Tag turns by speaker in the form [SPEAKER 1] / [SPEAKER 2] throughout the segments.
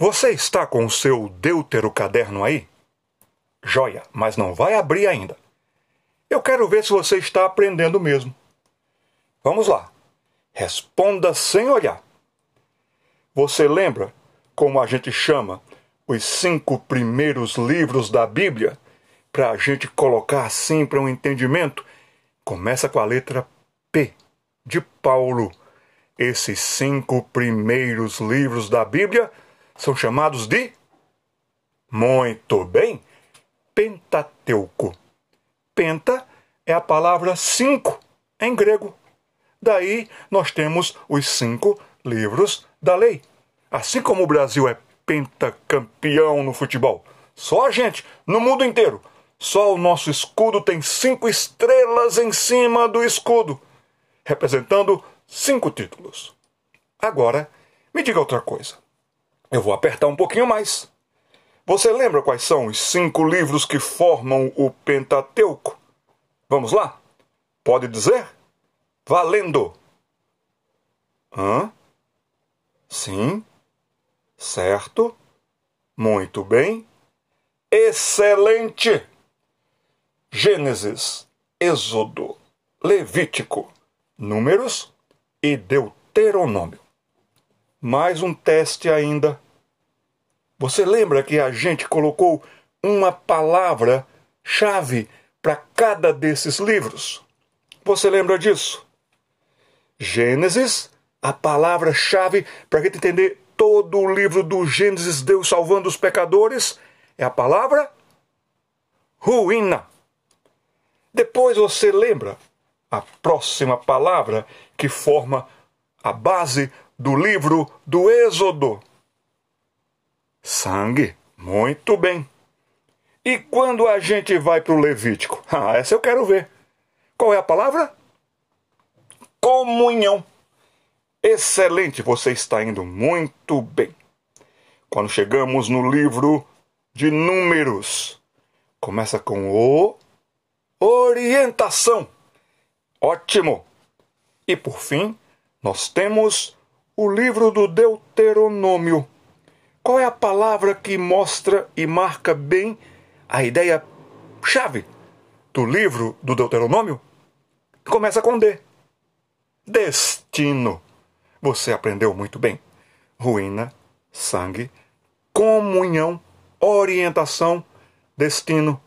[SPEAKER 1] Você está com o seu Deutero caderno aí? Joia, mas não vai abrir ainda. Eu quero ver se você está aprendendo mesmo. Vamos lá. Responda sem olhar. Você lembra como a gente chama os cinco primeiros livros da Bíblia? Para a gente colocar assim para um entendimento? Começa com a letra P de Paulo. Esses cinco primeiros livros da Bíblia são chamados de muito bem, Pentateuco. Penta é a palavra cinco em grego. Daí nós temos os cinco livros da lei. Assim como o Brasil é pentacampeão no futebol, só a gente, no mundo inteiro, só o nosso escudo tem cinco estrelas em cima do escudo, representando cinco títulos. Agora, me diga outra coisa. Eu vou apertar um pouquinho mais. Você lembra quais são os cinco livros que formam o Pentateuco? Vamos lá? Pode dizer? Valendo! Hã? Sim? Certo? Muito bem. Excelente! Gênesis, Êxodo, Levítico, Números e Deuteronômio mais um teste ainda. Você lembra que a gente colocou uma palavra-chave para cada desses livros? Você lembra disso? Gênesis, a palavra-chave para a gente entender todo o livro do Gênesis, Deus salvando os pecadores, é a palavra ruína. Depois você lembra a próxima palavra que forma a base do livro do Êxodo. Sangue, muito bem. E quando a gente vai para o Levítico? Ah, essa eu quero ver. Qual é a palavra? Comunhão. Excelente, você está indo muito bem. Quando chegamos no livro de Números, começa com o orientação. Ótimo. E por fim, nós temos o livro do Deuteronômio. Qual é a palavra que mostra e marca bem a ideia chave do livro do Deuteronômio? Começa com D. Destino. Você aprendeu muito bem. Ruína, sangue, comunhão, orientação, destino.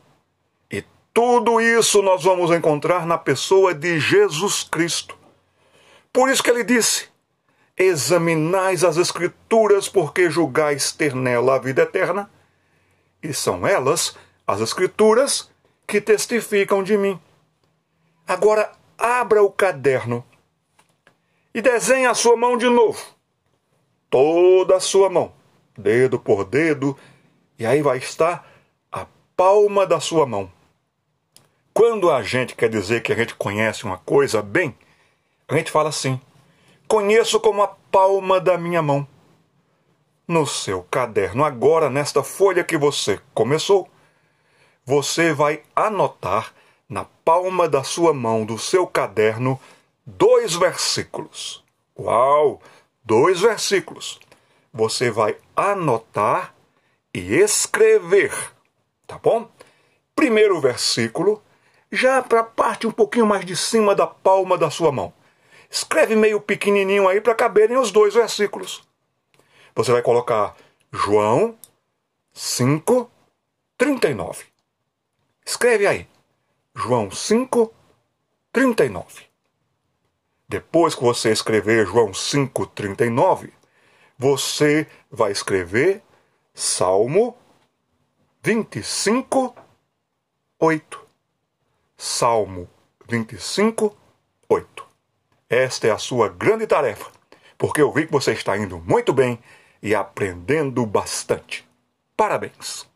[SPEAKER 1] E tudo isso nós vamos encontrar na pessoa de Jesus Cristo. Por isso que ele disse: examinais as Escrituras, porque julgais ter nela a vida eterna, e são elas, as Escrituras, que testificam de mim. Agora abra o caderno e desenhe a sua mão de novo. Toda a sua mão, dedo por dedo, e aí vai estar a palma da sua mão. Quando a gente quer dizer que a gente conhece uma coisa bem, a gente fala assim: Conheço como a palma da minha mão. No seu caderno, agora, nesta folha que você começou, você vai anotar na palma da sua mão do seu caderno dois versículos. Uau! Dois versículos. Você vai anotar e escrever, tá bom? Primeiro versículo, já para a parte um pouquinho mais de cima da palma da sua mão. Escreve meio pequenininho aí para caberem os dois versículos. Você vai colocar João 5, 39. Escreve aí. João 5, 39. Depois que você escrever João 5, 39, você vai escrever Salmo 25, 8. Salmo 25, 8. Esta é a sua grande tarefa, porque eu vi que você está indo muito bem e aprendendo bastante. Parabéns!